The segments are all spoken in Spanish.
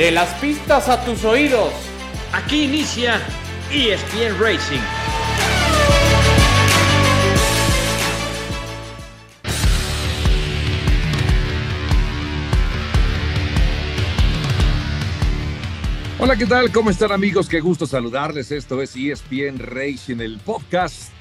De las pistas a tus oídos. Aquí inicia ESPN Racing. Hola, ¿qué tal? ¿Cómo están amigos? Qué gusto saludarles. Esto es ESPN Racing, el podcast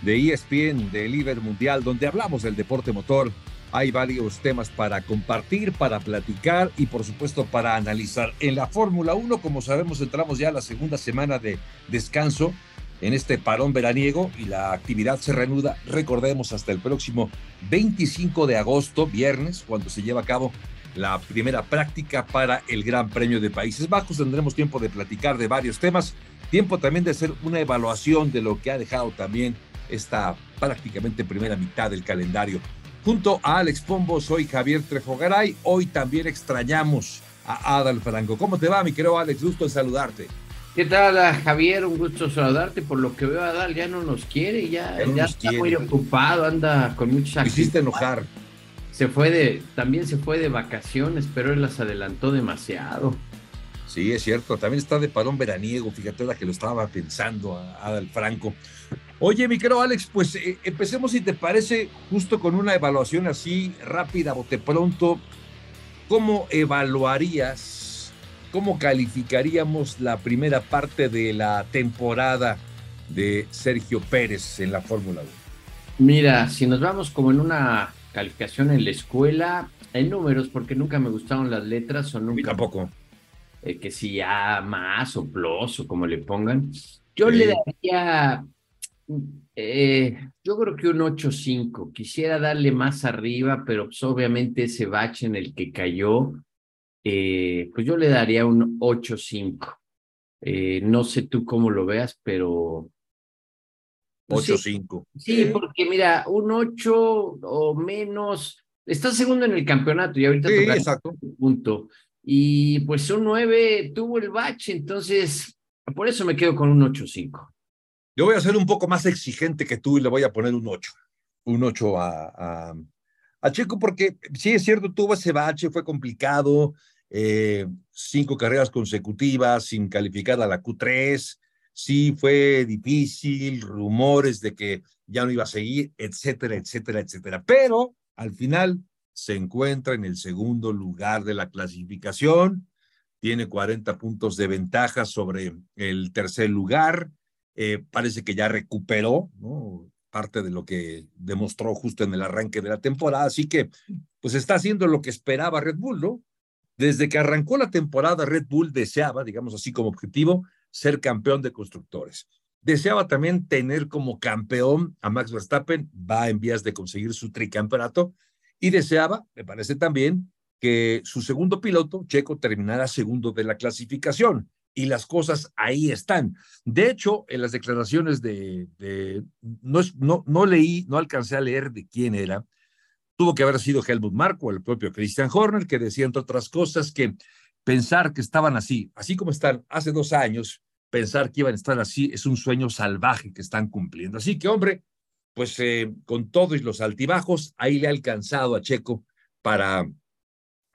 de ESPN de Líder Mundial, donde hablamos del deporte motor. Hay varios temas para compartir, para platicar y por supuesto para analizar. En la Fórmula 1, como sabemos, entramos ya a la segunda semana de descanso en este parón veraniego y la actividad se reanuda, recordemos, hasta el próximo 25 de agosto, viernes, cuando se lleva a cabo la primera práctica para el Gran Premio de Países Bajos. Tendremos tiempo de platicar de varios temas, tiempo también de hacer una evaluación de lo que ha dejado también esta prácticamente primera mitad del calendario. Junto a Alex Pombo, soy Javier Trejogaray. Hoy también extrañamos a Adal Franco. ¿Cómo te va, mi querido Alex? Gusto en saludarte. ¿Qué tal, Javier? Un gusto saludarte. Por lo que veo, Adal ya no nos quiere, ya, ya, está muy ocupado, anda con muchas Hiciste enojar. Se fue de, también se fue de vacaciones, pero él las adelantó demasiado. Sí, es cierto. También está de parón veraniego. Fíjate la que lo estaba pensando Adal Franco. Oye, mi querido Alex, pues eh, empecemos, si te parece, justo con una evaluación así rápida, bote pronto. ¿Cómo evaluarías, cómo calificaríamos la primera parte de la temporada de Sergio Pérez en la Fórmula 1? Mira, si nos vamos como en una calificación en la escuela, en números, porque nunca me gustaron las letras o nunca. tampoco. Eh, que si A más o plus o como le pongan. Yo le daría eh, yo creo que un 8-5. Quisiera darle más arriba, pero pues, obviamente ese bache en el que cayó, eh, pues yo le daría un 8-5. Eh, no sé tú cómo lo veas, pero... 8-5. Pues sí, sí, porque mira, un 8 o menos, está segundo en el campeonato y ahorita sí, exacto. punto. Y pues un 9 tuvo el bache, entonces por eso me quedo con un 8-5. Yo voy a ser un poco más exigente que tú y le voy a poner un 8. Un 8 a, a, Checo, porque sí es cierto, tuvo ese bache, fue complicado, eh, cinco carreras consecutivas sin calificar a la Q3, sí fue difícil, rumores de que ya no iba a seguir, etcétera, etcétera, etcétera. Pero al final se encuentra en el segundo lugar de la clasificación, tiene 40 puntos de ventaja sobre el tercer lugar eh, parece que ya recuperó ¿no? parte de lo que demostró justo en el arranque de la temporada, así que pues está haciendo lo que esperaba Red Bull, ¿no? Desde que arrancó la temporada, Red Bull deseaba, digamos así como objetivo, ser campeón de constructores. Deseaba también tener como campeón a Max Verstappen, va en vías de conseguir su tricampeonato, y deseaba, me parece también, que su segundo piloto, Checo, terminara segundo de la clasificación y las cosas ahí están. De hecho, en las declaraciones de, no, no, no leí, no alcancé a leer de quién era, tuvo que haber sido Helmut Marko, el propio Christian Horner, que decía, entre otras cosas, que pensar que estaban así, así como están hace dos años, pensar que iban a estar así es un sueño salvaje que están cumpliendo. Así que, hombre, pues eh, con todos los altibajos, ahí le ha alcanzado a Checo para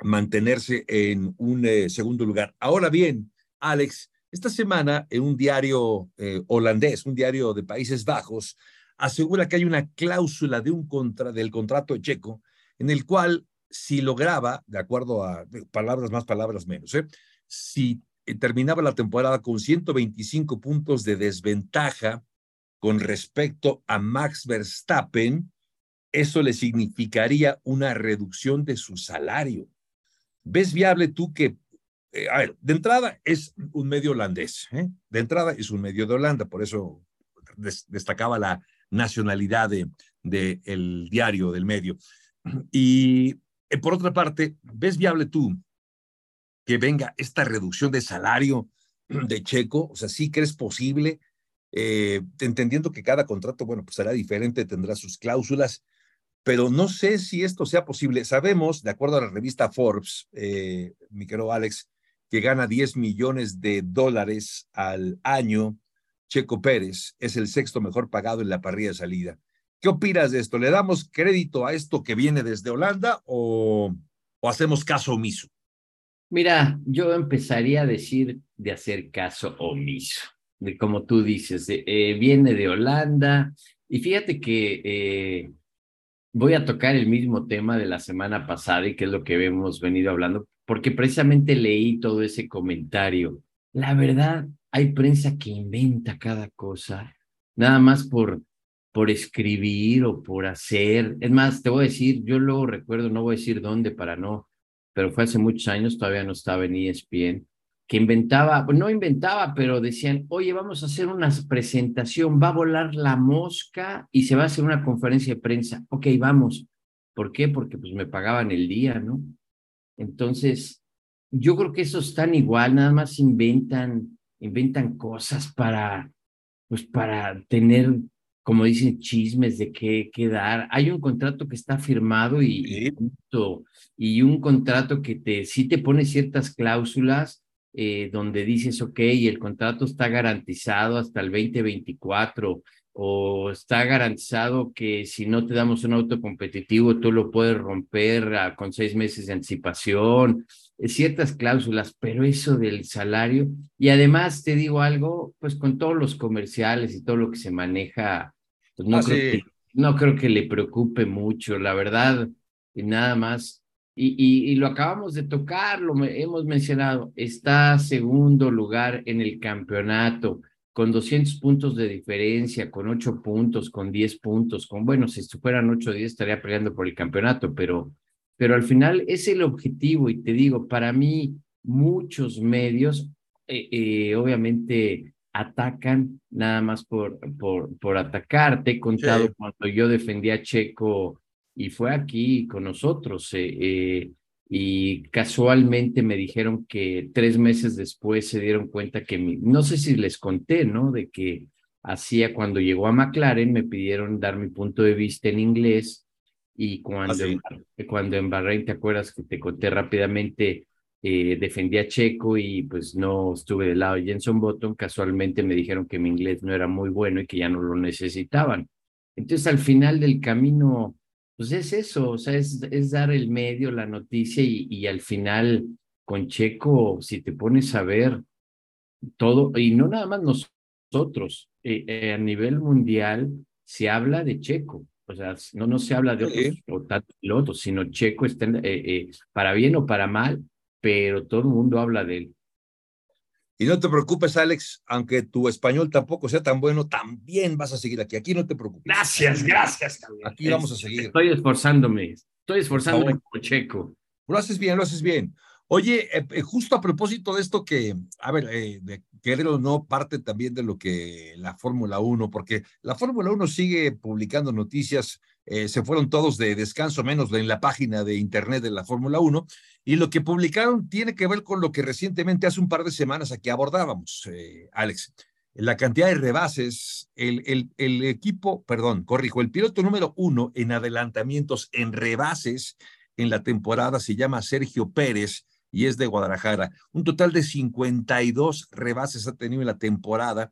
mantenerse en un eh, segundo lugar. Ahora bien, Alex, esta semana en un diario eh, holandés, un diario de Países Bajos, asegura que hay una cláusula de un contra, del contrato checo en el cual si lograba, de acuerdo a palabras más, palabras menos, ¿eh? si eh, terminaba la temporada con 125 puntos de desventaja con respecto a Max Verstappen, eso le significaría una reducción de su salario. ¿Ves viable tú que eh, a ver, de entrada es un medio holandés, ¿eh? de entrada es un medio de Holanda, por eso destacaba la nacionalidad de, el diario, del medio. Y eh, por otra parte, ¿ves viable tú que venga esta reducción de salario de Checo? O sea, ¿sí crees posible? entendiendo que cada contrato, bueno, pues será diferente, tendrá sus cláusulas, pero no sé si esto sea posible. Sabemos, de acuerdo a la revista Forbes, mi querido Alex, que gana 10 millones de dólares al año, Checo Pérez es el sexto mejor pagado en la parrilla de salida. ¿Qué opinas de esto? ¿Le damos crédito a esto que viene desde Holanda o, o hacemos caso omiso? Mira, yo empezaría a decir de hacer caso omiso, de como tú dices, eh, viene de Holanda y fíjate que eh, voy a tocar el mismo tema de la semana pasada y que es lo que hemos venido hablando, porque precisamente leí todo ese comentario. La verdad, hay prensa que inventa cada cosa, nada más por, por escribir o por hacer. Es más, te voy a decir, yo luego recuerdo, no voy a decir dónde para no pero fue hace muchos años, todavía no estaba en ESPN, que inventaba, no inventaba, pero decían, oye, vamos a hacer una presentación, va a volar la mosca y se va a hacer una conferencia de prensa. Ok, vamos. ¿Por qué? Porque pues me pagaban el día, ¿no? Entonces, yo creo que esos están igual, nada más inventan, inventan cosas para, pues para tener como dicen, chismes de qué, qué dar. Hay un contrato que está firmado y, y un contrato que te, sí te pone ciertas cláusulas eh, donde dices, ok, el contrato está garantizado hasta el 2024 o está garantizado que si no te damos un auto competitivo, tú lo puedes romper con seis meses de anticipación, eh, ciertas cláusulas, pero eso del salario, y además te digo algo, pues con todos los comerciales y todo lo que se maneja pues no, ah, creo que, no creo que le preocupe mucho, la verdad, y nada más. Y, y, lo acabamos de tocar, lo hemos mencionado, está segundo lugar en el campeonato, con 200 puntos de diferencia, con 8 puntos, con 10 puntos, con, bueno, si fueran 8 o 10 estaría peleando por el campeonato, pero, pero al final es el objetivo y te digo, para mí muchos medios, eh, eh, obviamente atacan nada más por, por, por atacar. Te he contado cuando yo defendía a Checo y fue aquí con nosotros eh, y casualmente me dijeron que tres meses después se dieron cuenta que no sé si les conté, ¿no? De que hacía cuando llegó a McLaren me pidieron dar mi punto de vista en inglés y cuando, ah, cuando en Bahrein, ¿te acuerdas que te conté rápidamente? eh, defendí a Checo y pues no estuve del lado de Jenson Button, casualmente me dijeron que mi inglés no era muy bueno y que ya no lo necesitaban. Entonces al final del camino, pues es eso, o sea, es, es dar el medio, la noticia y, y al final con Checo, si te pones a ver todo, y no nada más nosotros, eh, eh, a nivel mundial se habla de Checo, o sea, no, no se habla de otros pilotos, sino Checo está, eh, para bien o para mal, pero todo el mundo habla de él. Y no te preocupes, Alex, aunque tu español tampoco sea tan bueno, también vas a seguir aquí. Aquí no te preocupes. Gracias, gracias. Aquí vamos a seguir. Estoy esforzándome, estoy esforzándome como checo. Lo haces bien, lo haces bien. Oye, eh, eh, justo a propósito de esto que, a ver, eh, de querer o no, parte también de lo que la Fórmula 1, porque la Fórmula 1 sigue publicando noticias, se fueron todos de descanso, menos en la página de internet de la Fórmula 1, y lo que publicaron tiene que ver con lo que recientemente, hace un par de semanas, aquí abordábamos, Alex. La cantidad de rebases, el, el equipo, perdón, corrijo, el piloto número uno en adelantamientos en rebases en la temporada se llama Sergio Pérez y es de Guadalajara. Un total de 52 rebases ha tenido en la temporada.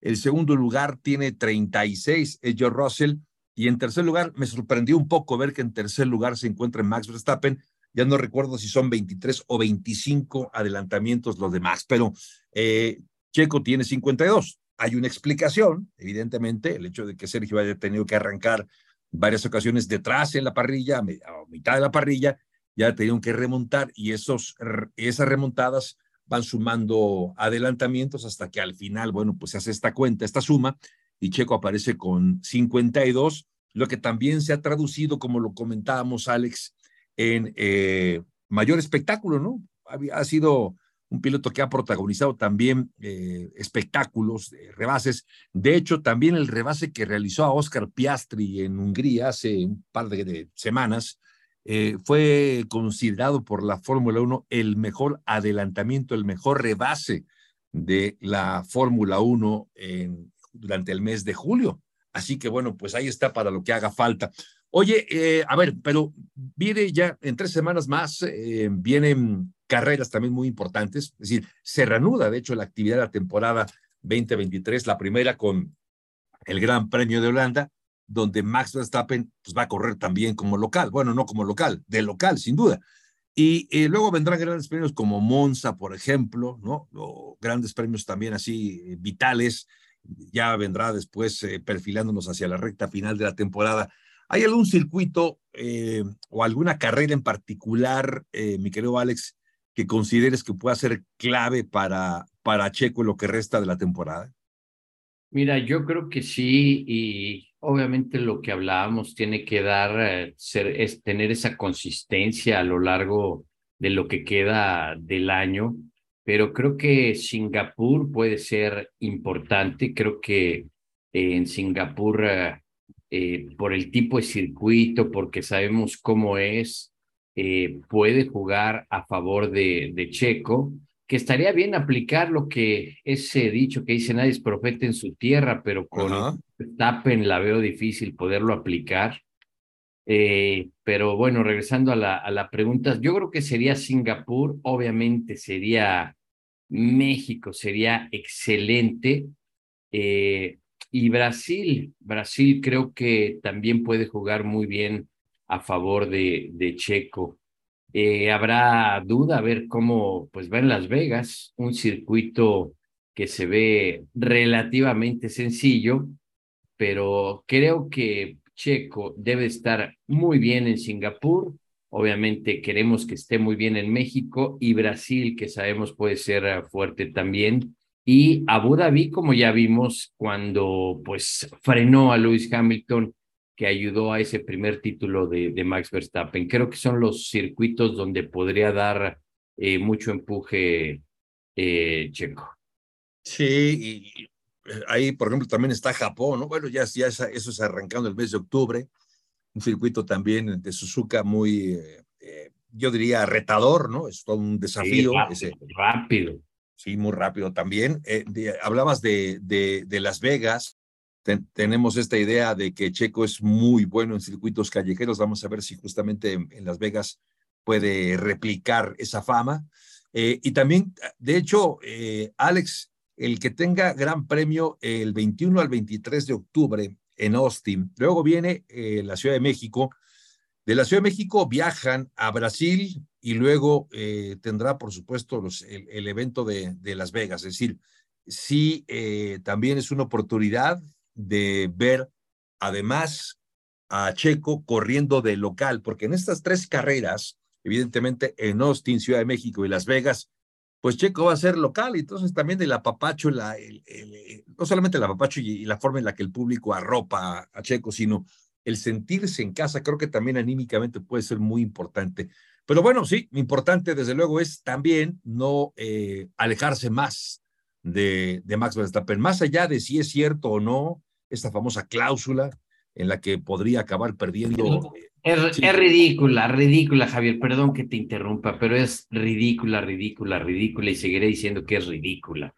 El segundo lugar tiene 36, es Joe Russell. Y en tercer lugar, me sorprendió un poco ver que en tercer lugar se encuentra Max Verstappen. Ya no recuerdo si son 23 o 25 adelantamientos los demás, pero eh, Checo tiene 52. Hay una explicación, evidentemente, el hecho de que Sergio haya tenido que arrancar varias ocasiones detrás en la parrilla, a mitad de la parrilla, ya tenido que remontar y esos, esas remontadas van sumando adelantamientos hasta que al final, bueno, pues se hace esta cuenta, esta suma, y Checo aparece con 52, lo que también se ha traducido, como lo comentábamos, Alex, en eh, mayor espectáculo, ¿no? Ha, sido un piloto que ha protagonizado también eh, espectáculos, rebases. De hecho, también el rebase que realizó a Oscar Piastri en Hungría hace un par de semanas, eh, fue considerado por la Fórmula 1 el mejor adelantamiento, el mejor rebase de la Fórmula 1 durante el mes de julio. Así que bueno, pues ahí está para lo que haga falta. Oye, eh, a ver, pero viene ya en tres semanas más, eh, vienen carreras también muy importantes, es decir, se reanuda de hecho la actividad de la temporada 2023, la primera con el Gran Premio de Holanda, donde Max Verstappen pues, va a correr también como local. Bueno, no como local, de local, sin duda. Y eh, luego vendrán grandes premios como Monza, por ejemplo, ¿no? O grandes premios también así eh, vitales. Ya vendrá después eh, perfilándonos hacia la recta final de la temporada. ¿Hay algún circuito o alguna carrera en particular, mi querido Alex, que consideres que pueda ser clave para, para Checo en lo que resta de la temporada? Mira, yo creo que sí, y obviamente lo que hablábamos tiene que dar, eh, ser, es tener esa consistencia a lo largo de lo que queda del año, pero creo que Singapur puede ser importante, creo que eh, en Singapur, eh, por el tipo de circuito, porque sabemos cómo es, puede jugar a favor de, de Checo que estaría bien aplicar lo que ese dicho que dice nadie es profeta en su tierra, pero con Tappen la veo difícil poderlo aplicar. Eh, pero bueno, regresando a la, a la pregunta, yo creo que sería Singapur, obviamente sería México, sería excelente. Eh, y Brasil, Brasil creo que también puede jugar muy bien a favor de, de Checo. Eh, habrá duda a ver cómo pues va en Las Vegas, un circuito que se ve relativamente sencillo, pero creo que Checo debe estar muy bien en Singapur. Obviamente queremos que esté muy bien en México y Brasil, que sabemos puede ser eh, fuerte también. Y Abu Dhabi, como ya vimos, cuando pues frenó a Lewis Hamilton que ayudó a ese primer título de, de, Max Verstappen. Creo que son los circuitos donde podría dar eh, mucho empuje eh, Checo. Sí, y ahí, por ejemplo, también está Japón, ¿no? Bueno, ya, ya eso es arrancando el mes de octubre, un circuito también de Suzuka muy, eh, yo diría, retador, ¿no? Es todo un desafío. rápido, ese. rápido. Sí, muy rápido también. hablabas de, de, de Las Vegas, tenemos esta idea de que Checo es muy bueno en circuitos callejeros. Vamos a ver si justamente en, Las Vegas puede replicar esa fama. Eh, y también, de hecho, eh, Alex, el que tenga gran premio el 21 al 23 de octubre en Austin, luego viene eh, la Ciudad de México. De la Ciudad de México viajan a Brasil y luego tendrá, por supuesto, los, el, evento de, de, Las Vegas. Es decir, sí, también es una oportunidad de ver además a Checo corriendo de local, porque en estas tres carreras, evidentemente en Austin, Ciudad de México y Las Vegas, pues Checo va a ser local, entonces también el apapacho, la, el, no solamente el apapacho y, la forma en la que el público arropa a, Checo, sino el sentirse en casa, creo que también anímicamente puede ser muy importante. Pero bueno, sí, importante desde luego es también no eh, alejarse más de, de Max Verstappen, más allá de si es cierto o no esta famosa cláusula en la que podría acabar perdiendo. Es, es, ridícula, ridícula, Javier, perdón que te interrumpa, pero es ridícula, ridícula, ridícula y seguiré diciendo que es ridícula.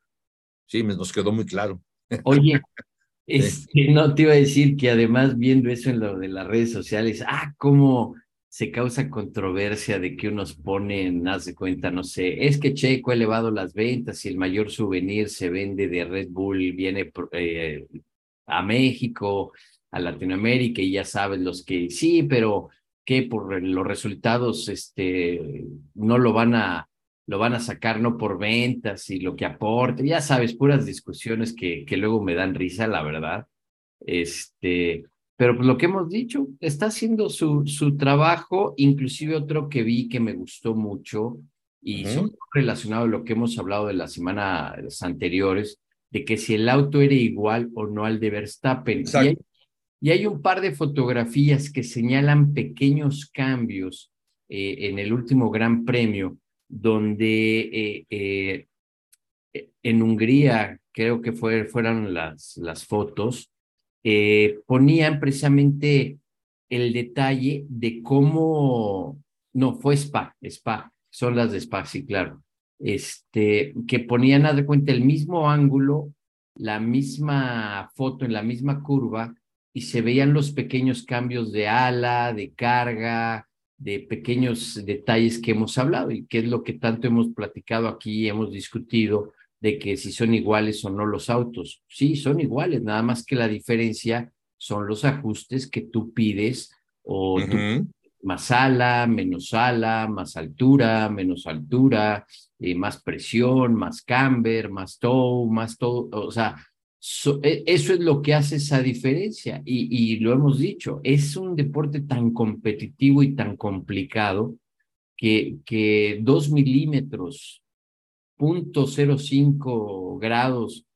Sí, nos quedó muy claro. Oye, este, no te iba a decir que además viendo eso en lo de las redes sociales, ah, cómo se causa controversia de que unos ponen, haz de cuenta, no sé, es que Checo ha elevado las ventas y el mayor souvenir se vende de Red Bull, viene eh, a México, a Latinoamérica, y ya sabes los que sí, pero que por los resultados este, no lo van a lo van a sacar no por ventas y lo que aporte, ya sabes, puras discusiones que, que luego me dan risa, la verdad. Este, pero pues lo que hemos dicho, está haciendo su, su trabajo, inclusive otro que vi que me gustó mucho y son relacionado a lo que hemos hablado de las semanas anteriores, de que si el auto era igual o no al de Verstappen. Y hay, un par de fotografías que señalan pequeños cambios eh, en el último Gran Premio, donde eh, eh, en Hungría, creo que fue, fueron las, las fotos, ponían precisamente el detalle de cómo, no, fue Spa, Spa, son las de Spa, sí, claro, este, que ponían a de cuenta el mismo ángulo, la misma foto en la misma curva y se veían los pequeños cambios de ala, de carga, de pequeños detalles que hemos hablado y que es lo que tanto hemos platicado aquí, hemos discutido de que si son iguales o no los autos. Sí, son iguales, nada más que la diferencia son los ajustes que tú pides o más ala, menos ala, más altura, menos altura, eh, más presión, más camber, más tow, más todo, o sea, e, eso es lo que hace esa diferencia y, y lo hemos dicho, es un deporte tan competitivo y tan complicado que, que dos milímetros, punto cero cinco grados,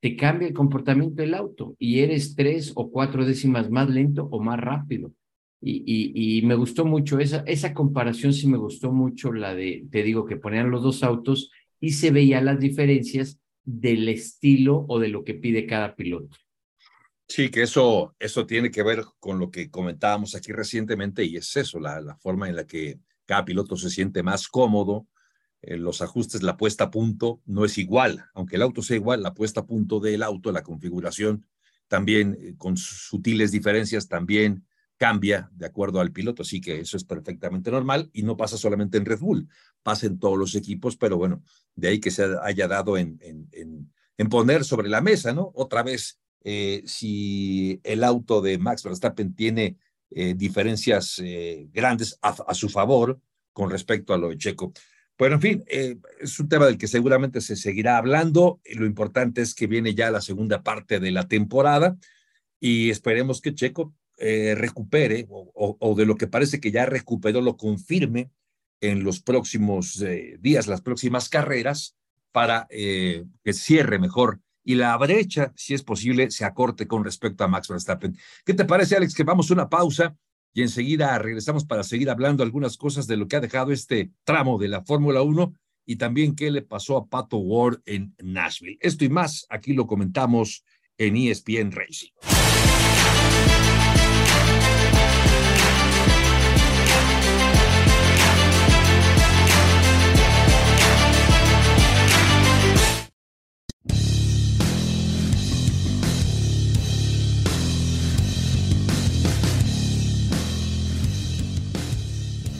te cambia el comportamiento del auto y eres tres o cuatro décimas más lento o más rápido. Y, y, me gustó mucho esa, esa comparación, sí me gustó mucho la de, te digo, que ponían los dos autos y se veían las diferencias del estilo o de lo que pide cada piloto. Sí, que eso, eso tiene que ver con lo que comentábamos aquí recientemente y es eso, la, la forma en la que cada piloto se siente más cómodo, los ajustes, la puesta a punto no es igual, aunque el auto sea igual, la puesta a punto del auto, la configuración también eh, con sutiles diferencias también cambia de acuerdo al piloto, así que eso es perfectamente normal y no pasa solamente en Red Bull, pasa en todos los equipos, pero bueno, de ahí que se haya dado en, poner sobre la mesa, ¿no? Otra vez, eh, si el auto de Max Verstappen tiene eh, diferencias eh, grandes a, a, su favor con respecto a lo de Checo. Pero en fin, es un tema del que seguramente se seguirá hablando. Lo importante es que viene ya la segunda parte de la temporada y esperemos que Checo eh, recupere o, de lo que parece que ya recuperó lo confirme en los próximos eh, días, las próximas carreras, para eh, que cierre mejor y la brecha, si es posible, se acorte con respecto a Max Verstappen. ¿Qué te parece, Alex? Que vamos a una pausa y enseguida regresamos para seguir hablando algunas cosas de lo que ha dejado este tramo de la Fórmula 1 y también qué le pasó a Pato Ward en Nashville. Esto y más, aquí lo comentamos en ESPN Racing.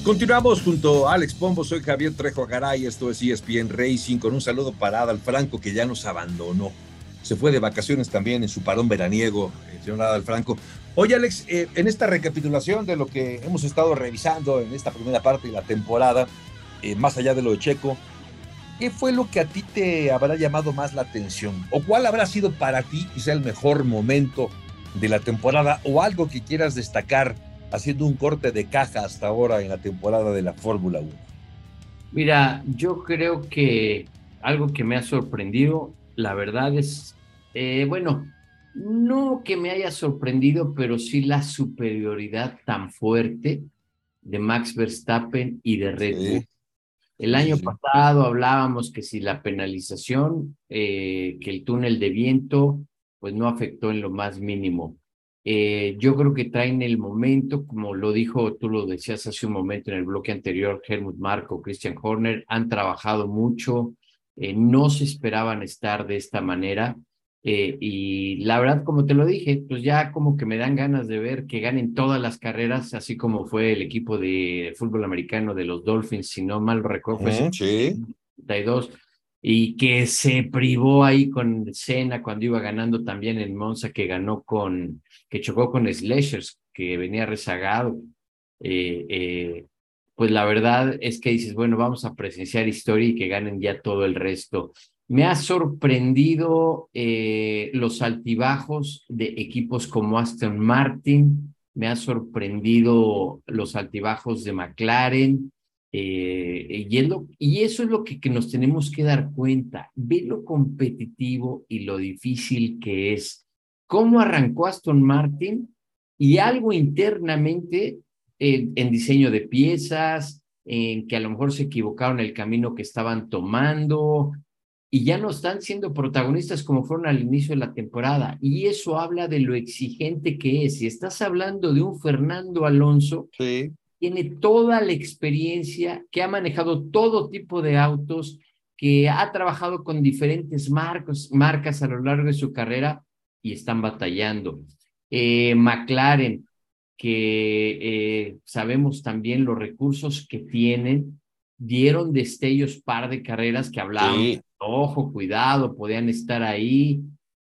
Continuamos junto a Alex Pombo, soy Javier Trejo Garay, esto es ESPN Racing, con un saludo para Adal Franco que ya nos abandonó. Se fue de vacaciones también en su parón veraniego, el señor Adal Franco. Oye Alex, eh, en esta recapitulación de lo que hemos estado revisando en esta primera parte de la temporada, eh, más allá de lo de Checo, ¿qué fue lo que a ti te habrá llamado más la atención? ¿O cuál habrá sido para ti quizá el mejor momento de la temporada o algo que quieras destacar haciendo un corte de caja hasta ahora en la temporada de la Fórmula 1? Mira, yo creo que algo que me ha sorprendido, la verdad es, eh, bueno, no que me haya sorprendido, pero sí la superioridad tan fuerte de Max Verstappen y de Red Bull. El año pasado hablábamos que si la penalización, eh, que el túnel de viento, pues no afectó en lo más mínimo. Eh, yo creo que traen el momento, como lo dijo, tú lo decías hace un momento en el bloque anterior, Helmut Marco, Christian Horner, han trabajado mucho, eh, no se esperaban estar de esta manera. Eh, y la verdad, como te lo dije, pues ya como que me dan ganas de ver que ganen todas las carreras, así como fue el equipo de fútbol americano de los Dolphins, si no mal recuerdo, fue sí. 32 y que se privó ahí con Cena cuando iba ganando también en Monza, que ganó con, que chocó con Slashers, que venía rezagado. Eh, eh, pues la verdad es que dices, bueno, vamos a presenciar historia y que ganen ya todo el resto. Me ha sorprendido eh, los altibajos de equipos como Aston Martin, me ha sorprendido los altibajos de McLaren, eh, y, eso es lo que, que, nos tenemos que dar cuenta. Ve lo competitivo y lo difícil que es. ¿Cómo arrancó Aston Martin? Y algo internamente en diseño de piezas, en que a lo mejor se equivocaron el camino que estaban tomando y ya no están siendo protagonistas como fueron al inicio de la temporada. Y eso habla de lo exigente que es. Si estás hablando de un Fernando Alonso, sí tiene toda la experiencia, que ha manejado todo tipo de autos, que ha trabajado con diferentes marcos, marcas a lo largo de su carrera y están batallando. Eh, McLaren, que eh, sabemos también los recursos que tienen, dieron destellos par de carreras que hablaban, ojo, cuidado, podían estar ahí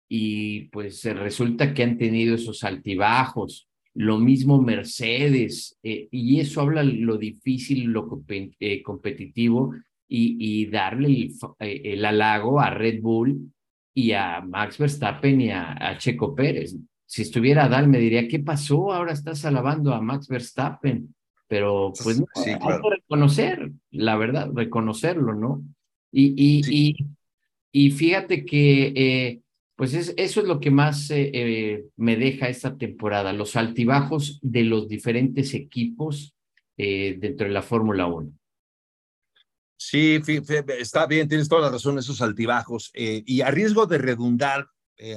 y pues resulta que han tenido esos altibajos. Lo mismo Mercedes, eh, y eso habla lo difícil, lo eh, competitivo, y, y darle el, eh, el, halago a Red Bull y a Max Verstappen y a, Checo Pérez. Si estuviera Adal, me diría, ¿qué pasó? Ahora estás alabando a Max Verstappen. Pero pues hay que reconocer, la verdad, reconocerlo, ¿no? Y, y, y, y, fíjate que pues eso es lo que más eh, eh, me deja esta temporada, los altibajos de los diferentes equipos eh, dentro de la Fórmula 1. Sí, está bien, tienes toda la razón, esos altibajos. y a riesgo de redundar,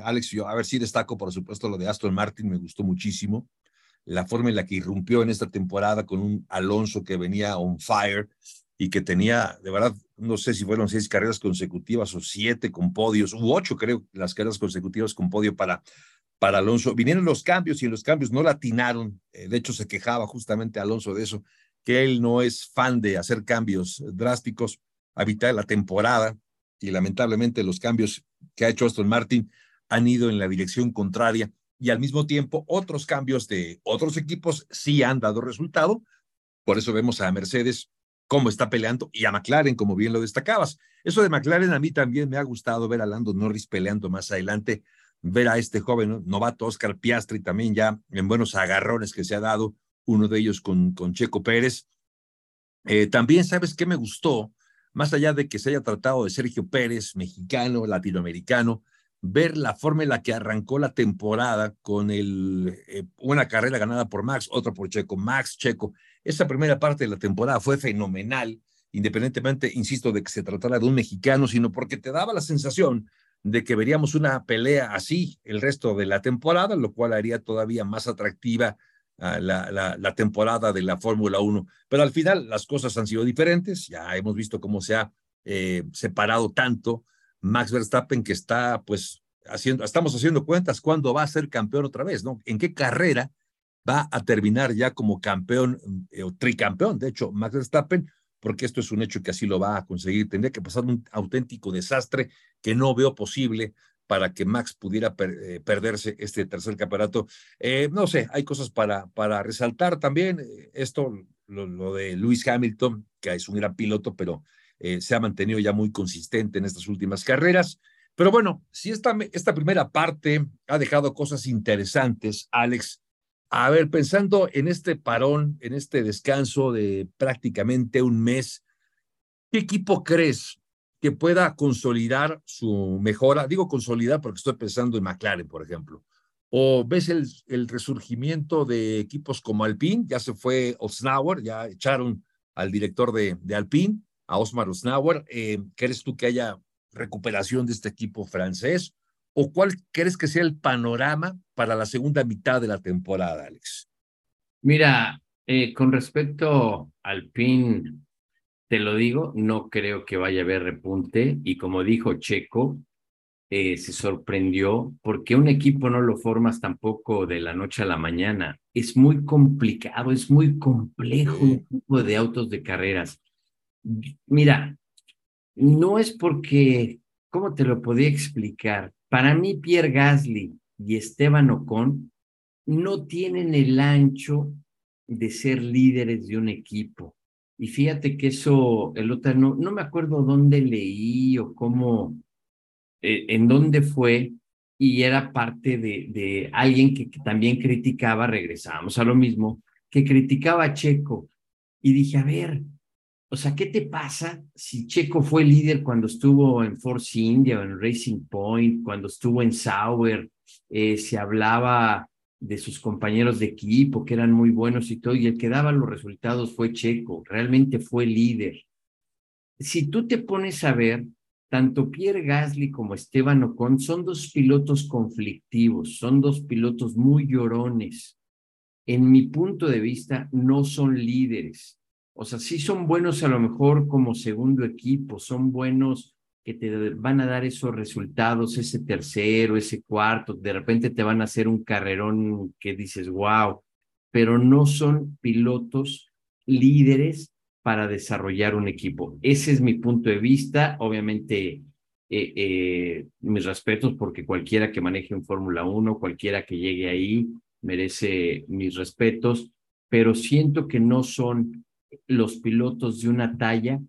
Alex, yo a ver si destaco, por supuesto, lo de Aston Martin, me gustó muchísimo. La forma en la que irrumpió en esta temporada con un Alonso que venía on fire y que tenía, de verdad, no sé si fueron seis carreras consecutivas o siete con podios, u ocho creo, las carreras consecutivas con podio para, para Alonso. Vinieron los cambios y en los cambios no latinaron. Eh, de hecho, se quejaba justamente Alonso de eso, que él no es fan de hacer cambios drásticos a mitad de la temporada y lamentablemente los cambios que ha hecho Aston Martin han ido en la dirección contraria y al mismo tiempo otros cambios de otros equipos sí han dado resultado. Por eso vemos a Mercedes cómo está peleando y a McLaren, como bien lo destacabas. Eso de McLaren a mí también me ha gustado ver a Lando Norris peleando más adelante, ver a este joven novato Oscar Piastri también ya en buenos agarrones que se ha dado, uno de ellos con, con Checo Pérez. Eh, también, ¿sabes qué me gustó? Más allá de que se haya tratado de Sergio Pérez, mexicano, latinoamericano, ver la forma en la que arrancó la temporada con el, eh, una carrera ganada por Max, otra por Checo, Max, Checo, esa primera parte de la temporada fue fenomenal, independientemente, insisto, de que se tratara de un mexicano, sino porque te daba la sensación de que veríamos una pelea así el resto de la temporada, lo cual haría todavía más atractiva la, la, la, temporada de la Fórmula 1. Pero al final las cosas han sido diferentes, ya hemos visto cómo se ha eh, separado tanto Max Verstappen que está pues haciendo, estamos haciendo cuentas cuándo va a ser campeón otra vez, ¿no? ¿En qué carrera va a terminar ya como campeón eh, o tricampeón, de hecho, Max Verstappen, porque esto es un hecho que así lo va a conseguir. Tendría que pasar un auténtico desastre que no veo posible para que Max pudiera eh, perderse este tercer campeonato. Eh, no sé, hay cosas para, para resaltar también. Esto, lo, de Lewis Hamilton, que es un gran piloto, pero se ha mantenido ya muy consistente en estas últimas carreras. Pero bueno, si esta, esta primera parte ha dejado cosas interesantes, Alex, a ver, pensando en este parón, en este descanso de prácticamente un mes, ¿qué equipo crees que pueda consolidar su mejora? Digo consolidar porque estoy pensando en McLaren, por ejemplo. ¿O ves el, resurgimiento de equipos como Alpine? Ya se fue Osnauer, ya echaron al director de, de Alpine, a Osmar Osnauer. Eh, ¿Crees tú que haya recuperación de este equipo francés? ¿O cuál crees que sea el panorama para la segunda mitad de la temporada, Alex? Mira, eh, con respecto al PIN, te lo digo, no creo que vaya a haber repunte y como dijo Checo, eh, se sorprendió porque un equipo no lo formas tampoco de la noche a la mañana. Es muy complicado, es muy complejo un equipo de autos de carreras. Mira, no es porque, ¿cómo te lo podía explicar? Para mí, Pierre Gasly y Esteban Ocon no tienen el ancho de ser líderes de un equipo. Y fíjate que eso, el otro, no, no me acuerdo dónde leí o cómo, eh, en dónde fue, y era parte de, alguien que, que, también criticaba, regresábamos a lo mismo, que criticaba a Checo. Y dije, a ver, o sea, ¿qué te pasa si Checo fue líder cuando estuvo en Force India o en Racing Point, cuando estuvo en Sauer? Eh, se hablaba de sus compañeros de equipo que eran muy buenos y todo, y el que daba los resultados fue Checo, realmente fue líder. Si tú te pones a ver, tanto Pierre Gasly como Esteban Ocon son dos pilotos conflictivos, son dos pilotos muy llorones. En mi punto de vista, no son líderes o sea, sí son buenos a lo mejor como segundo equipo, son buenos que te van a dar esos resultados, ese tercero, ese cuarto, de repente te van a hacer un carrerón que dices, wow, pero no son pilotos líderes para desarrollar un equipo. Ese es mi punto de vista. Obviamente, eh, eh, mis respetos porque cualquiera que maneje un Fórmula 1, cualquiera que llegue ahí, merece mis respetos, pero siento que no son los pilotos de una talla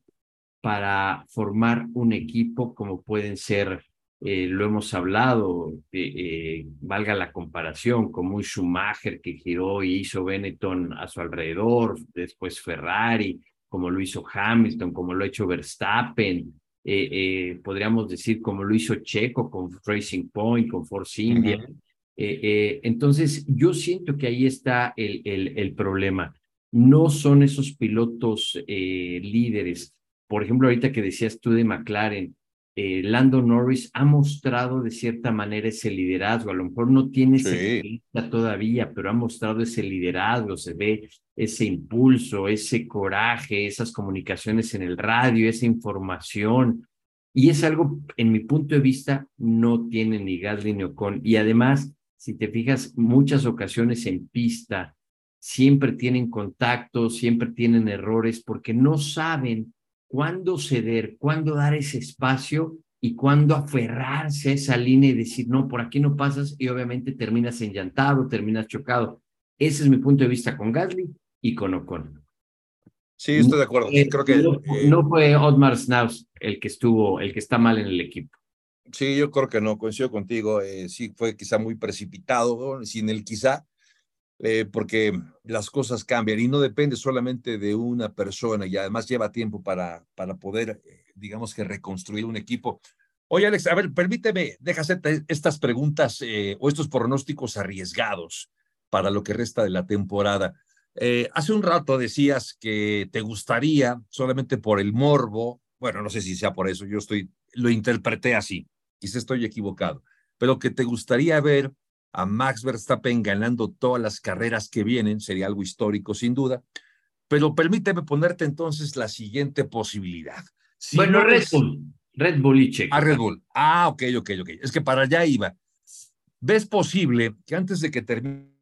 para formar un equipo como pueden ser, eh, lo hemos hablado, eh, valga la comparación, como un Schumacher que giró y hizo Benetton a su alrededor, después Ferrari, como lo hizo Hamilton, como lo ha hecho Verstappen, podríamos decir como lo hizo Checo con Racing Point, con Force India. Eh, eh, entonces, yo siento que ahí está el, el, el problema. No son esos pilotos eh, líderes. Por ejemplo, ahorita que decías tú de McLaren, Lando Norris ha mostrado de cierta manera ese liderazgo. A lo mejor no tiene sí. esa todavía, pero ha mostrado ese liderazgo. Se ve ese impulso, ese coraje, esas comunicaciones en el radio, esa información. Y es algo, en mi punto de vista, no tiene ni Gasly ni Ocon. Y además, si te fijas, muchas ocasiones en pista siempre tienen contacto, siempre tienen errores porque no saben cuándo ceder, cuándo dar ese espacio y cuándo aferrarse a esa línea y decir, no, por aquí no pasas y obviamente terminas enllantado, terminas chocado. Ese es mi punto de vista con Gasly y con Ocon. Sí, estoy de acuerdo. Creo que, no, eh... no fue Otmar Snaus el que estuvo, el que está mal en el equipo. Sí, yo creo que no, coincido contigo. Eh, sí, fue quizá muy precipitado, sin el quizá, eh, porque las cosas cambian y no depende solamente de una persona y además lleva tiempo para, para poder, eh, digamos que reconstruir un equipo. Oye, Alex, a ver, permíteme, hacerte estas preguntas eh, o estos pronósticos arriesgados para lo que resta de la temporada. Hace un rato decías que te gustaría, solamente por el morbo, bueno, no sé si sea por eso, yo estoy, lo interpreté así, quizá estoy equivocado, pero que te gustaría ver a Max Verstappen ganando todas las carreras que vienen, sería algo histórico sin duda, pero permíteme ponerte entonces la siguiente posibilidad. Si bueno, no Red es... Bull, Red Bull y Checo. Ah, Red Bull. Ah, ok, ok, ok. Es que para allá iba. ¿Ves posible que antes de que termine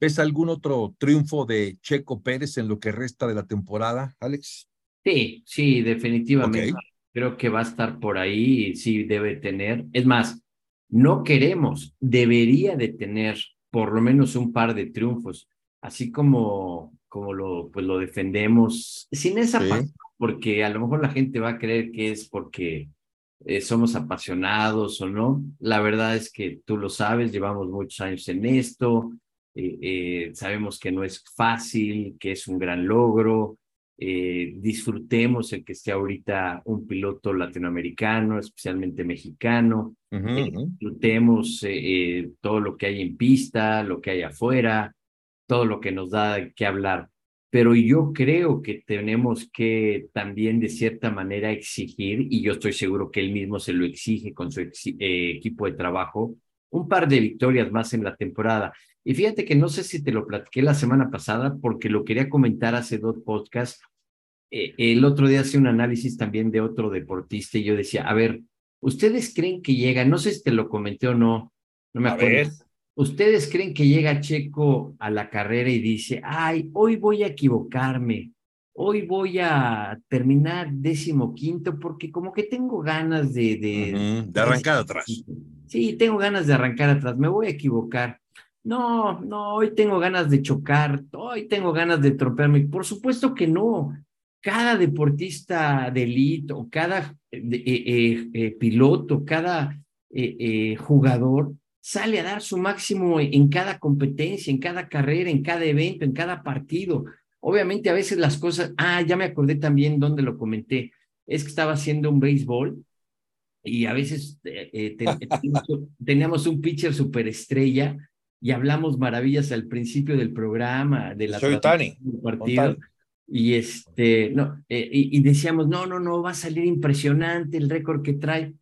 ¿Ves algún otro triunfo de Checo Pérez en lo que resta de la temporada, Alex? Sí, sí, definitivamente. Okay. Creo que va a estar por ahí, sí debe tener. Es más, no queremos, debería de tener por lo menos un par de triunfos, así como, como lo, pues lo defendemos, sin esa sí. pasión, porque a lo mejor la gente va a creer que es porque eh, somos apasionados o no. La verdad es que tú lo sabes, llevamos muchos años en esto, eh, eh, sabemos que no es fácil, que es un gran logro, eh, disfrutemos el que esté ahorita un piloto latinoamericano, especialmente mexicano, uh -huh, eh, disfrutemos eh, todo lo que hay en pista, lo que hay afuera, todo lo que nos da que hablar. Pero yo creo que tenemos que también de cierta manera exigir, y yo estoy seguro que él mismo se lo exige con su equipo de trabajo, un par de victorias más en la temporada. Y fíjate que no sé si te lo platiqué la semana pasada porque lo quería comentar hace dos podcasts. Eh, el otro día hacía un análisis también de otro deportista y yo decía, a ver, ¿ustedes creen que llega? No sé si te lo comenté o no, no me acuerdo. ¿Ustedes creen que llega Checo a la carrera y dice, ay, hoy voy a equivocarme, hoy voy a terminar décimo quinto porque como que tengo ganas de... De, uh -huh, de arrancar atrás. Sí, tengo ganas de arrancar atrás, me voy a equivocar. No, no, hoy tengo ganas de chocar, hoy tengo ganas de tropearme. Por supuesto que no. Cada deportista de élite o cada eh, eh, eh, piloto, cada jugador sale a dar su máximo en cada competencia, en cada carrera, en cada evento, en cada partido. Obviamente a veces las cosas, ah, ya me acordé también donde lo comenté, es que estaba haciendo un béisbol y a veces eh, teníamos, teníamos, un pitcher superestrella y hablamos maravillas al principio del programa, de la Soy Tani. Del partido. Y este, no, eh, y, y, decíamos, no, no, no, va a salir impresionante el récord que trae.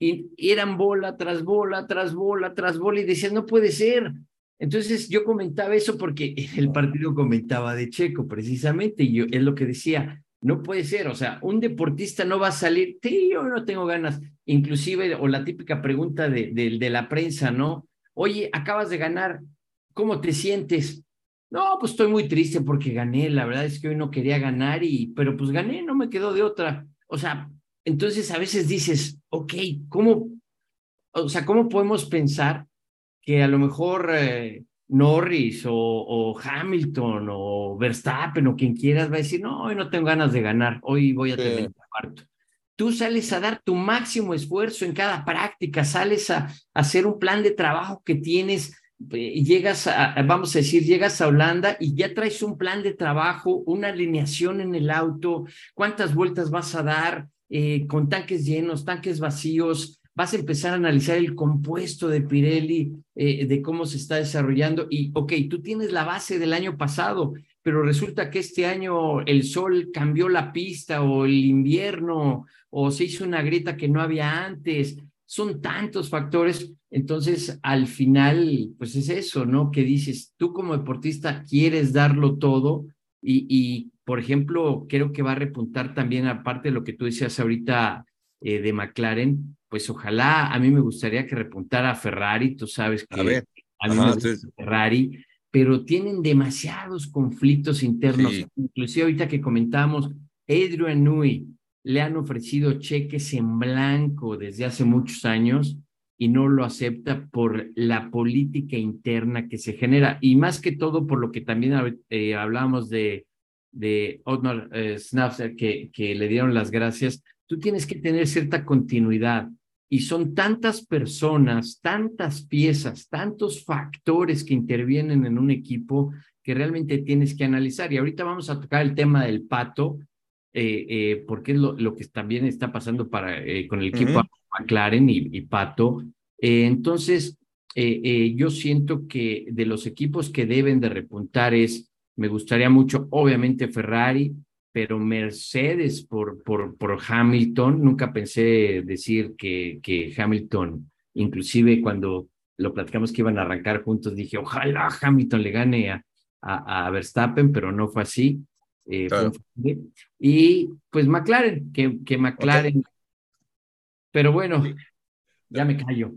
Y, y, eran bola tras bola, tras bola, tras bola, y decías, no puede ser. Entonces yo comentaba eso porque el partido comentaba de Checo precisamente, y yo, es lo que decía, no puede ser, o sea, un deportista no va a salir, sí, yo no tengo ganas, inclusive, o la típica pregunta de, de, de la prensa, ¿no? Oye, acabas de ganar, ¿cómo te sientes? No, pues estoy muy triste porque gané, la verdad es que hoy no quería ganar, y, pero pues gané, no me quedó de otra. O sea, entonces a veces dices, ok, ¿cómo, o sea, ¿cómo podemos pensar que a lo mejor eh, Norris o, Hamilton o Verstappen o quien quieras va a decir, no, hoy no tengo ganas de ganar, hoy voy a tener cuarto. Tú sales a dar tu máximo esfuerzo en cada práctica, sales a, hacer un plan de trabajo que tienes, eh, llegas a, vamos a decir, llegas a Holanda y ya traes un plan de trabajo, una alineación en el auto, cuántas vueltas vas a dar, eh, con tanques llenos, tanques vacíos, vas a empezar a analizar el compuesto de Pirelli, eh, de cómo se está desarrollando y, ok, tú tienes la base del año pasado, pero resulta que este año el sol cambió la pista o el invierno o se hizo una grieta que no había antes. Son tantos factores. Entonces, al final, pues es eso, ¿no? Que dices, tú como deportista quieres darlo todo y, y por ejemplo, creo que va a repuntar también, aparte de lo que tú decías ahorita eh, de McLaren, pues ojalá, a mí me gustaría que repuntara a Ferrari, tú sabes que a, ver, a mí me gusta Ferrari, pero tienen demasiados conflictos internos, inclusive ahorita que comentamos, Adrian Nui le han ofrecido cheques en blanco desde hace muchos años y no lo acepta por la política interna que se genera. Y más que todo por lo que también eh, hablamos de, de Otmar eh, que, que le dieron las gracias, tú tienes que tener cierta continuidad y son tantas personas, tantas piezas, tantos factores que intervienen en un equipo que realmente tienes que analizar. Y ahorita vamos a tocar el tema del pato, eh, eh, porque es lo, que también está pasando para, eh, con el equipo McLaren y, Pato. entonces, yo siento que de los equipos que deben de repuntar es, me gustaría mucho, obviamente Ferrari, pero Mercedes por, por, por Hamilton, nunca pensé decir que, que Hamilton, inclusive cuando lo platicamos que iban a arrancar juntos, dije, ojalá Hamilton le gane a, a, Verstappen, pero no fue así. Eh, y pues McLaren, que, que McLaren, pero bueno, ya me callo.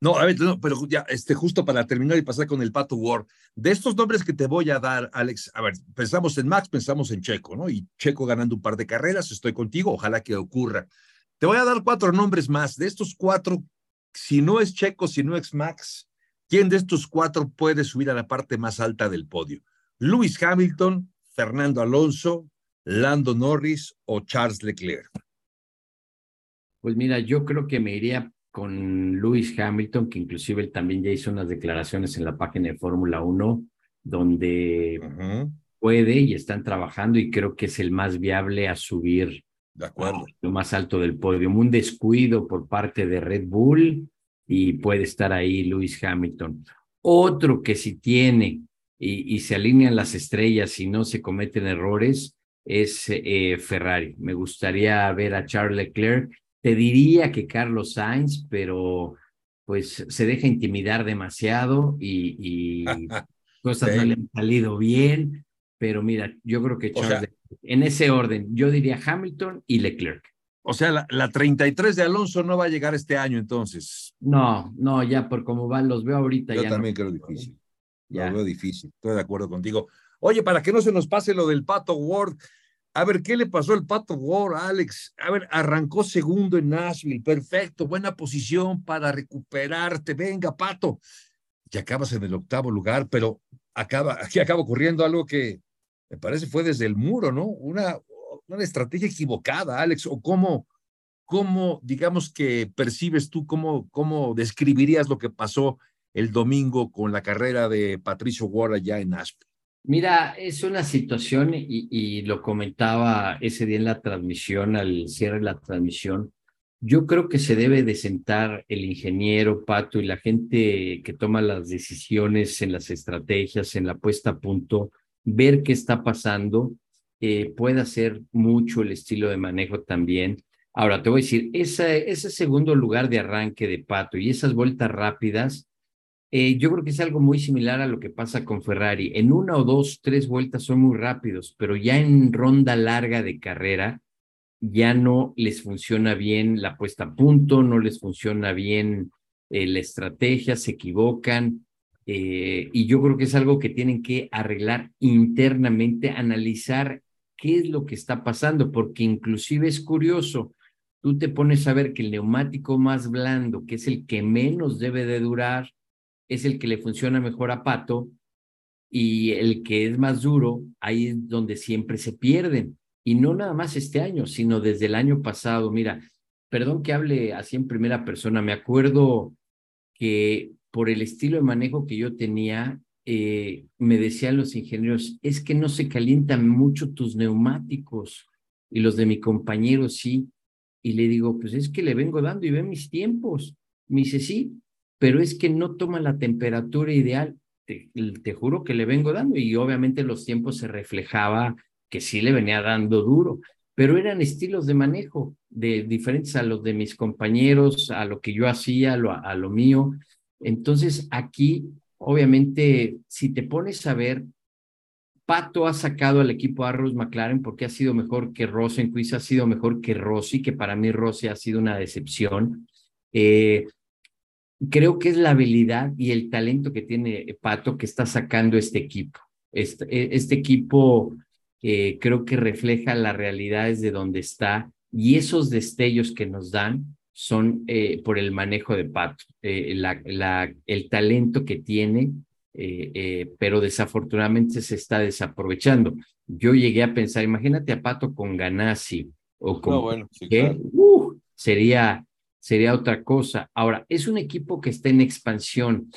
No, a ver, no, pero ya, este, justo para terminar y pasar con el Pato Ward, de estos nombres que te voy a dar, Alex, a ver, pensamos en Max, pensamos en Checo, ¿no? Y Checo ganando un par de carreras, estoy contigo, ojalá que ocurra. Te voy a dar cuatro nombres más. De estos cuatro, si no es Checo, si no es Max, ¿quién de estos cuatro puede subir a la parte más alta del podio? Lewis Hamilton, Fernando Alonso, Lando Norris o Charles Leclerc. Pues mira, yo creo que me iría con Lewis Hamilton, que inclusive él también ya hizo unas declaraciones en la página de Fórmula 1, donde puede y están trabajando y creo que es el más viable a subir de acuerdo. lo más alto del podio. Un descuido por parte de Red Bull y puede estar ahí Lewis Hamilton. Otro que si tiene y, y se alinean las estrellas y no se cometen errores es eh, Ferrari. Me gustaría ver a Charles Leclerc te diría que Carlos Sainz, pero pues se deja intimidar demasiado y, cosas no le han salido bien. Pero mira, yo creo que Charles, en ese orden, yo diría Hamilton y Leclerc. O sea, la, la, 33 de Alonso no va a llegar este año entonces. No, no, ya por cómo van, los veo ahorita. Yo también creo difícil. Ya. Lo veo difícil, estoy de acuerdo contigo. Oye, para que no se nos pase lo del Pato Ward, a ver, ¿qué le pasó al Pato Ward, Alex? A ver, arrancó segundo en Nashville, perfecto, buena posición para recuperarte. Venga, Pato. Y acabas en el octavo lugar, pero acaba, aquí acaba ocurriendo algo que me parece fue desde el muro, ¿no? Una, una estrategia equivocada, Alex, o cómo, cómo, digamos que percibes tú, cómo, cómo describirías lo que pasó el domingo con la carrera de Patricio Ward allá en Nashville. Mira, es una situación y, lo comentaba ese día en la transmisión, al cierre de la transmisión. Yo creo que se debe de sentar el ingeniero, Pato, y la gente que toma las decisiones en las estrategias, en la puesta a punto, ver qué está pasando. Eh, puede hacer mucho el estilo de manejo también. Ahora, te voy a decir, ese segundo lugar de arranque de Pato y esas vueltas rápidas, eh, yo creo que es algo muy similar a lo que pasa con Ferrari. En una o dos, tres vueltas son muy rápidos, pero ya en ronda larga de carrera ya no les funciona bien la puesta a punto, no les funciona bien eh, la estrategia, se equivocan. Eh, y yo creo que es algo que tienen que arreglar internamente, analizar qué es lo que está pasando, porque inclusive es curioso, tú te pones a ver que el neumático más blando, que es el que menos debe de durar, es el que le funciona mejor a Pato, y el que es más duro, ahí es donde siempre se pierden. Y no nada más este año, sino desde el año pasado. Mira, perdón que hable así en primera persona, me acuerdo que por el estilo de manejo que yo tenía, eh, me decían los ingenieros, es que no se calientan mucho tus neumáticos y los de mi compañero sí. Y le digo, pues es que le vengo dando y ve mis tiempos. Me dice, sí, pero es que no toma la temperatura ideal. Te, te, juro que le vengo dando y obviamente los tiempos se reflejaba que sí le venía dando duro, pero eran estilos de manejo de diferentes a los de mis compañeros, a lo que yo hacía, a lo, a lo mío. Entonces aquí, obviamente, si te pones a ver, Pato ha sacado al equipo Arrows McLaren porque ha sido mejor que Rosenquist, ha sido mejor que Rossi, que para mí Rossi ha sido una decepción. Eh, creo que es la habilidad y el talento que tiene Pato que está sacando este equipo. Este, este equipo eh, creo que refleja las realidades de donde está y esos destellos que nos dan son eh, por el manejo de Pato, eh, la, la, el talento que tiene, pero desafortunadamente se está desaprovechando. Yo llegué a pensar, imagínate a Pato con Ganassi o con... No, bueno, sí, claro. uh, sería sería otra cosa. Ahora, es un equipo que está en expansión.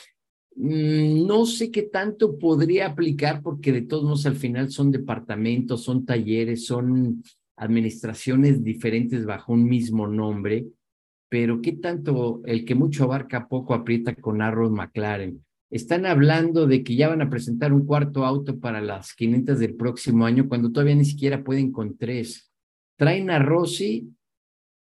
Mm, no sé qué tanto podría aplicar porque de todos modos al final son departamentos, son talleres, son administraciones diferentes bajo un mismo nombre, pero qué tanto el que mucho abarca poco aprieta con Arrow McLaren. Están hablando de que ya van a presentar un cuarto auto para las 500 del próximo año cuando todavía ni siquiera pueden con tres. Traen a Rossi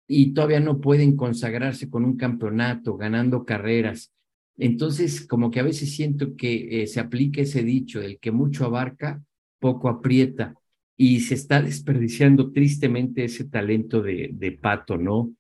y todavía no pueden consagrarse con un campeonato, ganando carreras. Entonces, como que a veces siento que eh, se aplica ese dicho, el que mucho abarca, poco aprieta, y se está desperdiciando tristemente ese talento de, de Pato, ¿no?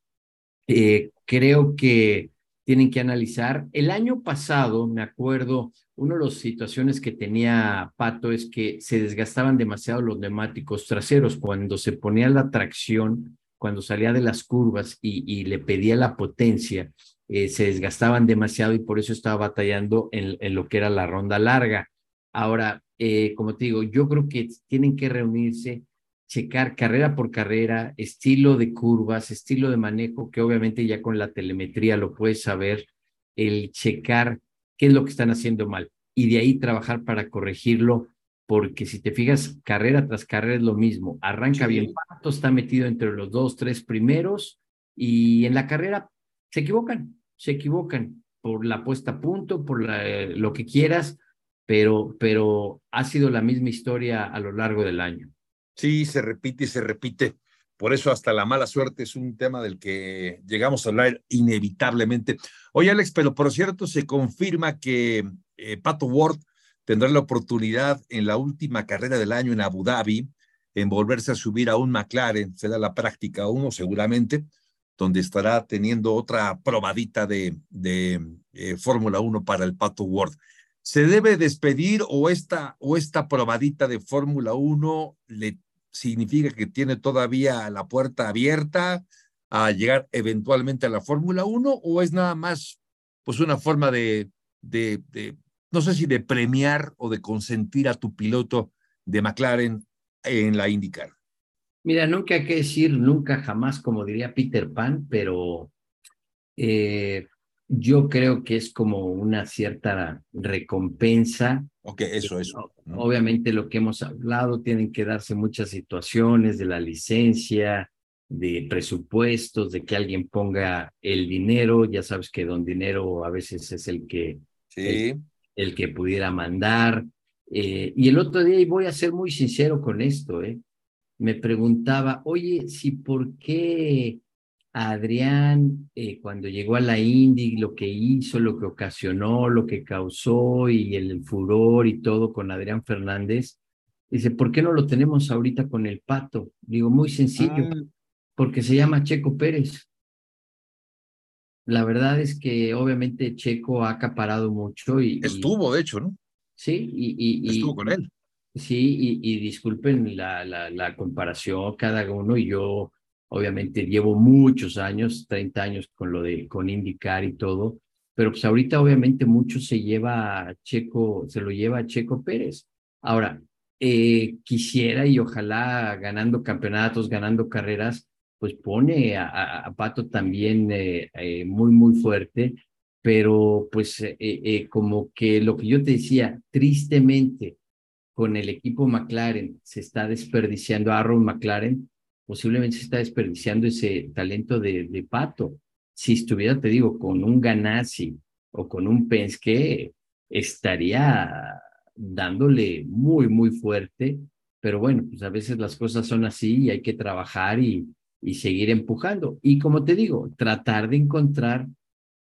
Eh, creo que tienen que analizar. El año pasado, me acuerdo, una de las situaciones que tenía Pato es que se desgastaban demasiado los neumáticos traseros. Cuando se ponía la tracción, cuando salía de las curvas y, y le pedía la potencia, eh, se desgastaban demasiado y por eso estaba batallando en, en lo que era la ronda larga. Ahora, eh, como te digo, yo creo que tienen que reunirse, checar carrera por carrera, estilo de curvas, estilo de manejo, que obviamente ya con la telemetría lo puedes saber, el checar qué es lo que están haciendo mal y de ahí trabajar para corregirlo porque si te fijas, carrera tras carrera es lo mismo. Arranca bien Pato, está metido entre los dos, tres primeros y en la carrera se equivocan, se equivocan por la puesta a punto, por la, lo que quieras, pero, pero ha sido la misma historia a lo largo del año. Sí, se repite y se repite. Por eso hasta la mala suerte es un tema del que llegamos a hablar inevitablemente. Oye, Alex, pero por cierto, se confirma que eh, Pato Ward tendrá la oportunidad en la última carrera del año en Abu Dhabi en volverse a subir a un McLaren, será la práctica uno seguramente, donde estará teniendo otra probadita de, de eh, Fórmula 1 para el Pato Ward. ¿Se debe despedir o esta, o esta probadita de Fórmula 1 le significa que tiene todavía la puerta abierta a llegar eventualmente a la Fórmula 1 o es nada más pues una forma de, no sé si de premiar o de consentir a tu piloto de McLaren en la IndyCar? Mira, nunca hay que decir nunca jamás, como diría Peter Pan, pero eh, yo creo que es como una cierta recompensa. Ok, eso, eso. ¿no? Obviamente lo que hemos hablado, tienen que darse muchas situaciones de la licencia, de presupuestos, de que alguien ponga el dinero. Ya sabes que don dinero a veces es el que, sí. el, el que pudiera mandar. Eh, y el otro día, y voy a ser muy sincero con esto, ¿eh? me preguntaba, oye, si por qué Adrián, eh, cuando llegó a la Indy, lo que hizo, lo que ocasionó, lo que causó y el, el, furor y todo con Adrián Fernández, dice, ¿por qué no lo tenemos ahorita con el pato? Digo, muy sencillo, ah. porque se llama Checo Pérez. La verdad es que obviamente Checo ha acaparado mucho y... Estuvo, de hecho, ¿no? Sí, y... y Estuvo con él. Sí, y, y disculpen la, la, la, comparación cada uno y yo Obviamente llevo muchos años, 30 años con lo de con IndyCar y todo, pero pues ahorita obviamente mucho se lleva a Checo, se lo lleva a Checo Pérez. Ahora, eh, quisiera y ojalá ganando campeonatos, ganando carreras, pues pone a, Pato también eh, eh, muy, muy fuerte, pero pues como que lo que yo te decía, tristemente con el equipo McLaren se está desperdiciando, Aaron McLaren posiblemente se está desperdiciando ese talento de, de Pato. Si estuviera, te digo, con un Ganassi o con un Penske, estaría dándole muy, muy fuerte, pero bueno, pues a veces las cosas son así y hay que trabajar y, y seguir empujando. Y como te digo, tratar de encontrar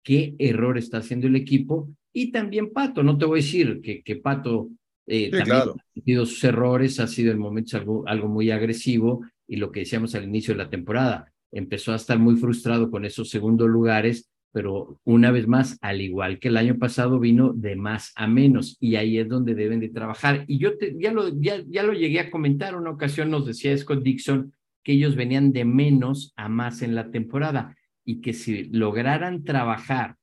qué error está haciendo el equipo y también Pato. No te voy a decir que, que Pato eh, también ha tenido sus errores, ha sido en momentos algo, algo muy agresivo y lo que decíamos al inicio de la temporada, empezó a estar muy frustrado con esos segundos lugares pero una vez más, al igual que el año pasado, vino de más a menos y ahí es donde deben de trabajar. Y yo ya, lo, ya, ya lo llegué a comentar, una ocasión nos decía Scott Dixon que ellos venían de menos a más en la temporada y que si lograran trabajar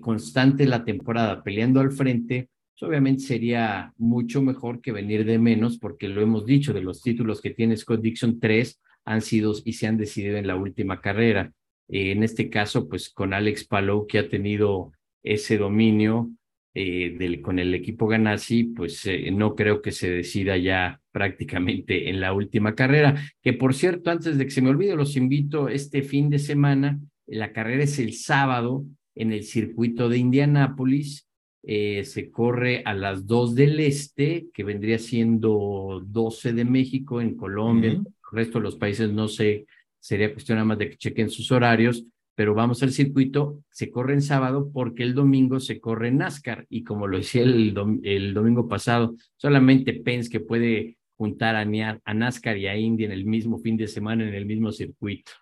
constante la temporada peleando al frente, pues obviamente sería mucho mejor que venir de menos, porque lo hemos dicho, de los títulos que tiene Scott Dixon, tres han sido y se han decidido en la última carrera. Eh, en este caso, pues con Alex Palou, que ha tenido ese dominio eh, del, con el equipo Ganassi, pues eh, no creo que se decida ya prácticamente en la última carrera. Que por cierto, antes de que se me olvide, los invito este fin de semana. La carrera es el sábado en el circuito de Indianápolis. se corre a las 2 del este, que vendría siendo 12 de México en Colombia. El resto de los países no sé sería cuestión nada más de que chequen sus horarios, pero vamos al circuito, se corre en sábado porque el domingo se corre en NASCAR y como lo decía el, el domingo pasado, solamente Penske puede juntar a, a NASCAR y a Indy en el mismo fin de semana en el mismo circuito.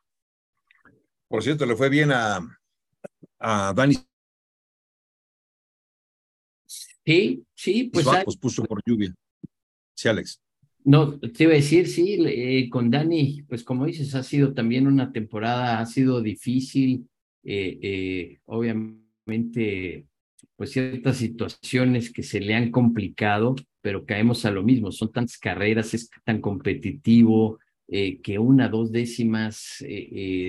Por cierto, le fue bien a, a Dani. Sí, sí, pues. pues puso por lluvia. Sí, Alex. No, te iba a decir, sí, eh, con Dani, pues como dices, ha sido también una temporada, ha sido difícil, eh, eh, obviamente, pues ciertas situaciones que se le han complicado, pero caemos a lo mismo, son tantas carreras, es tan competitivo, que una, dos décimas,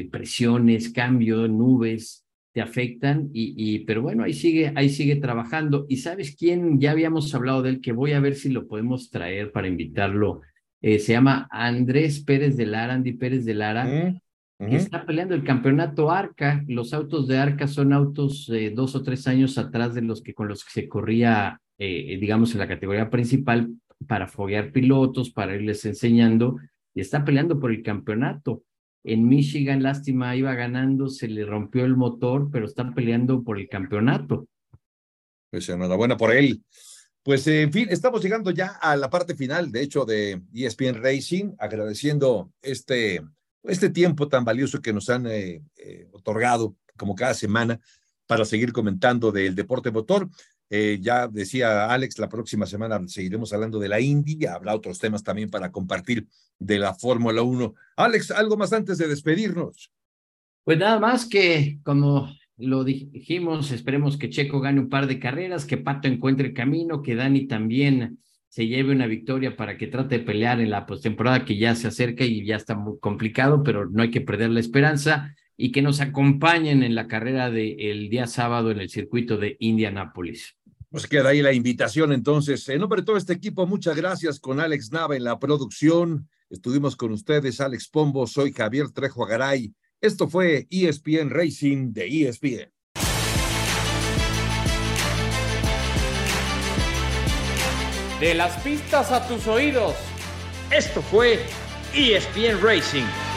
presiones, cambio, nubes, te afectan y, y, pero bueno, ahí sigue, ahí sigue trabajando. Y sabes quién, ya habíamos hablado de él, que voy a ver si lo podemos traer para invitarlo. Eh, se llama Andrés Pérez de Lara, Andy Pérez de Lara, mm, que está peleando el campeonato Arca. Los autos de Arca son autos eh, dos o tres años atrás de los que con los que se corría, eh, digamos, en la categoría principal para foguear pilotos, para irles enseñando, y está peleando por el campeonato. En Michigan, lástima, iba ganando, se le rompió el motor, pero están peleando por el campeonato. Pues enhorabuena por él. Pues en fin, estamos llegando ya a la parte final, de hecho, de ESPN Racing, agradeciendo este, este tiempo tan valioso que nos han eh, eh, otorgado, como cada semana, para seguir comentando del deporte motor. Eh, ya decía Alex, la próxima semana seguiremos hablando de la Indy, habrá otros temas también para compartir de la Fórmula 1. Alex, algo más antes de despedirnos. Pues nada más que, como lo dijimos, esperemos que Checo gane un par de carreras, que Pato encuentre el camino, que Dani también se lleve una victoria para que trate de pelear en la postemporada que ya se acerca y ya está muy complicado, pero no hay que perder la esperanza y que nos acompañen en la carrera del día sábado en el circuito de Indianápolis. Pues queda ahí la invitación entonces. En nombre de todo este equipo, muchas gracias con Alex Nava en la producción. Estuvimos con ustedes, Alex Pombo, soy Javier Trejo Agaray. Esto fue ESPN Racing de ESPN. De las pistas a tus oídos. Esto fue ESPN Racing